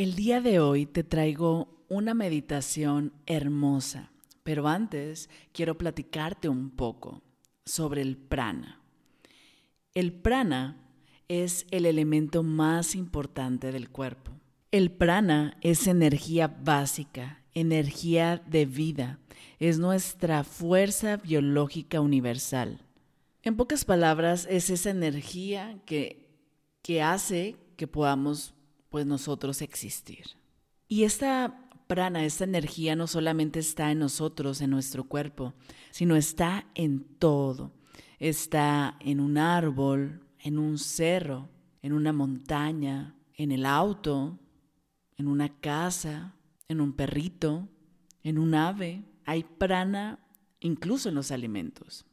El día de hoy te traigo una meditación hermosa, pero antes quiero platicarte un poco sobre el prana. El prana es el elemento más importante del cuerpo. El prana es energía básica, energía de vida, es nuestra fuerza biológica universal. En pocas palabras, es esa energía que, que hace que podamos pues nosotros existir. Y esta prana, esta energía no solamente está en nosotros, en nuestro cuerpo, sino está en todo. Está en un árbol, en un cerro, en una montaña, en el auto, en una casa, en un perrito, en un ave. Hay prana incluso en los alimentos.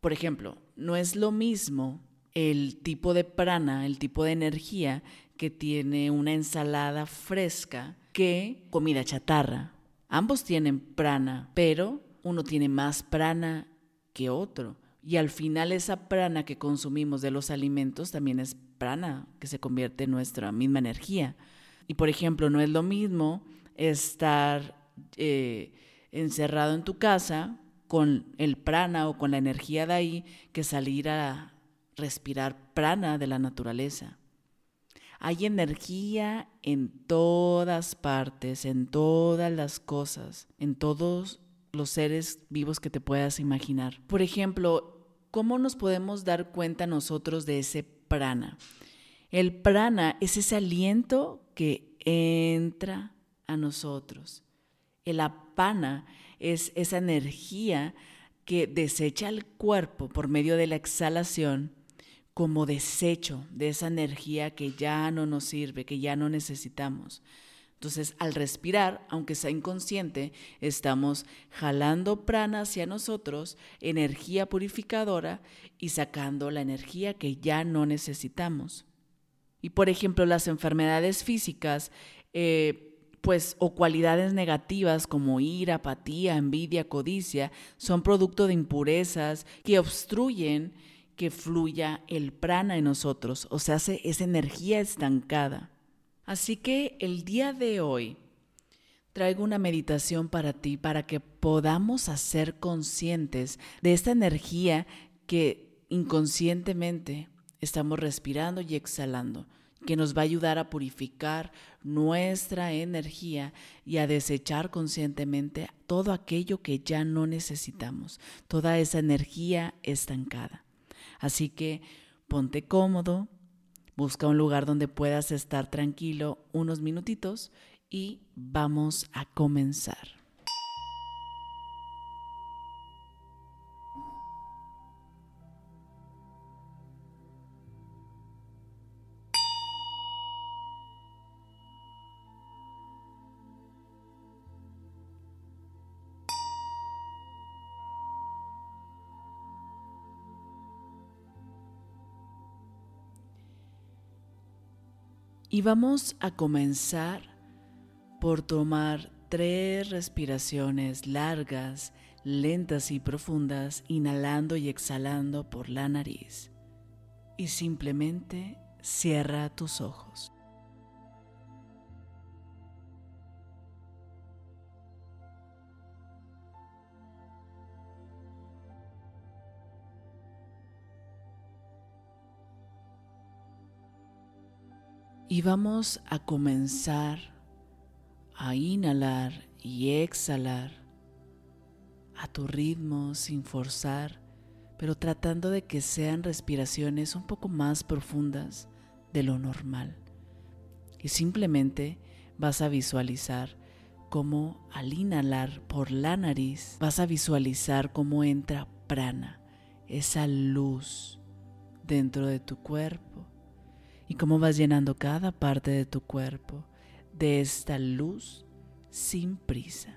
Por ejemplo, no es lo mismo el tipo de prana, el tipo de energía que tiene una ensalada fresca que comida chatarra. Ambos tienen prana, pero uno tiene más prana que otro. Y al final esa prana que consumimos de los alimentos también es prana, que se convierte en nuestra misma energía. Y por ejemplo, no es lo mismo estar eh, encerrado en tu casa con el prana o con la energía de ahí que salir a respirar prana de la naturaleza. Hay energía en todas partes, en todas las cosas, en todos los seres vivos que te puedas imaginar. Por ejemplo, ¿cómo nos podemos dar cuenta nosotros de ese prana? El prana es ese aliento que entra a nosotros. El apana es esa energía que desecha el cuerpo por medio de la exhalación como desecho de esa energía que ya no nos sirve, que ya no necesitamos. Entonces, al respirar, aunque sea inconsciente, estamos jalando prana hacia nosotros, energía purificadora, y sacando la energía que ya no necesitamos. Y por ejemplo, las enfermedades físicas, eh, pues, o cualidades negativas como ira, apatía, envidia, codicia, son producto de impurezas que obstruyen que fluya el prana en nosotros, o sea, hace esa energía estancada. Así que el día de hoy traigo una meditación para ti, para que podamos hacer conscientes de esta energía que inconscientemente estamos respirando y exhalando, que nos va a ayudar a purificar nuestra energía y a desechar conscientemente todo aquello que ya no necesitamos, toda esa energía estancada. Así que ponte cómodo, busca un lugar donde puedas estar tranquilo unos minutitos y vamos a comenzar. Y vamos a comenzar por tomar tres respiraciones largas, lentas y profundas, inhalando y exhalando por la nariz. Y simplemente cierra tus ojos. Y vamos a comenzar a inhalar y exhalar a tu ritmo sin forzar, pero tratando de que sean respiraciones un poco más profundas de lo normal. Y simplemente vas a visualizar cómo al inhalar por la nariz vas a visualizar cómo entra prana, esa luz dentro de tu cuerpo y cómo vas llenando cada parte de tu cuerpo de esta luz sin prisa,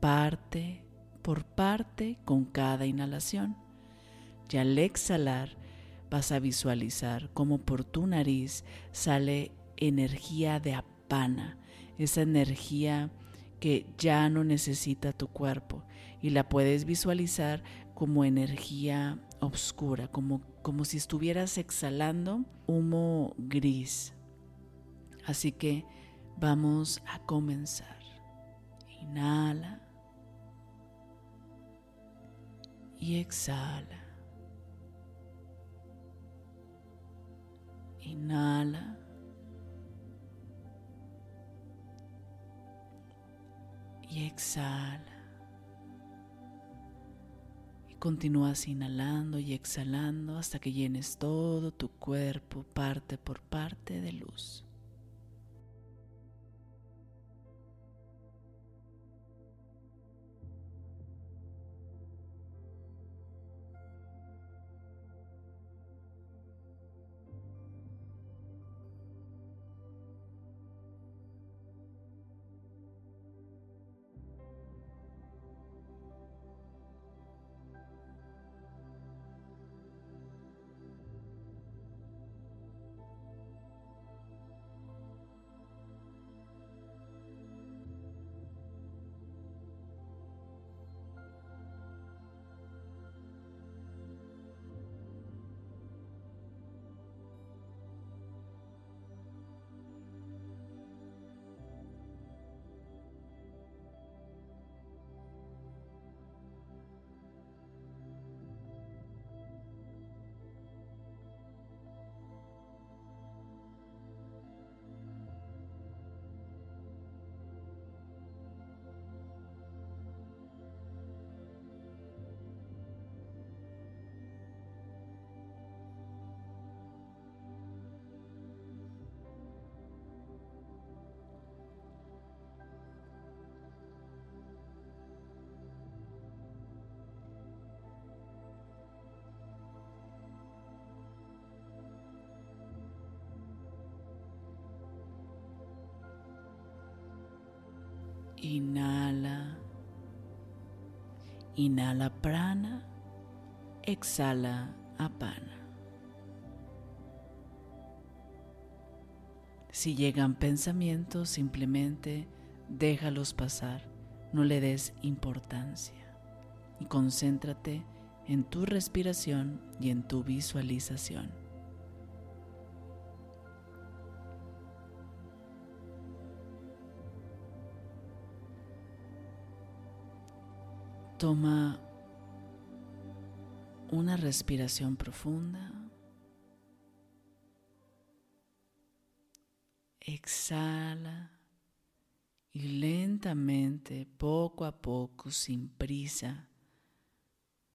parte por parte con cada inhalación. Y al exhalar vas a visualizar cómo por tu nariz sale energía de apana, esa energía que ya no necesita tu cuerpo y la puedes visualizar como energía oscura, como, como si estuvieras exhalando humo gris. Así que vamos a comenzar. Inhala y exhala. Inhala. Y exhala. Y continúas inhalando y exhalando hasta que llenes todo tu cuerpo parte por parte de luz. Inhala. Inhala prana. Exhala apana. Si llegan pensamientos, simplemente déjalos pasar. No le des importancia. Y concéntrate en tu respiración y en tu visualización. Toma una respiración profunda. Exhala y lentamente, poco a poco, sin prisa,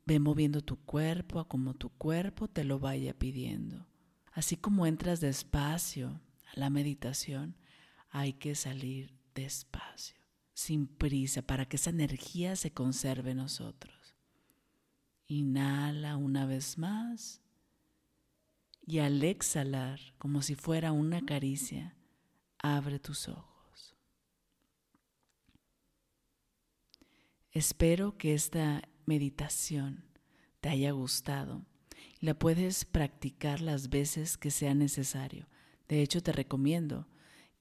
ve moviendo tu cuerpo a como tu cuerpo te lo vaya pidiendo. Así como entras despacio a la meditación, hay que salir despacio sin prisa para que esa energía se conserve en nosotros. Inhala una vez más y al exhalar, como si fuera una caricia, abre tus ojos. Espero que esta meditación te haya gustado la puedes practicar las veces que sea necesario. De hecho, te recomiendo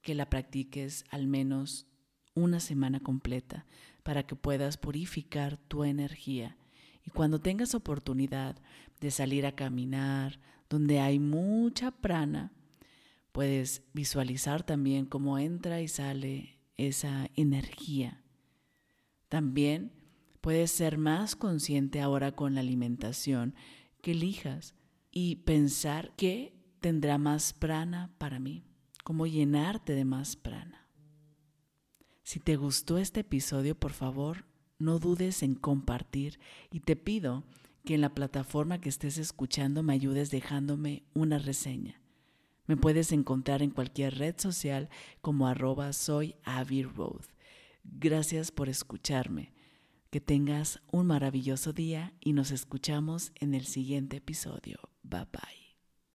que la practiques al menos una semana completa para que puedas purificar tu energía. Y cuando tengas oportunidad de salir a caminar donde hay mucha prana, puedes visualizar también cómo entra y sale esa energía. También puedes ser más consciente ahora con la alimentación que elijas y pensar qué tendrá más prana para mí, cómo llenarte de más prana. Si te gustó este episodio, por favor, no dudes en compartir y te pido que en la plataforma que estés escuchando me ayudes dejándome una reseña. Me puedes encontrar en cualquier red social como arroba soy. Gracias por escucharme. Que tengas un maravilloso día y nos escuchamos en el siguiente episodio. Bye bye.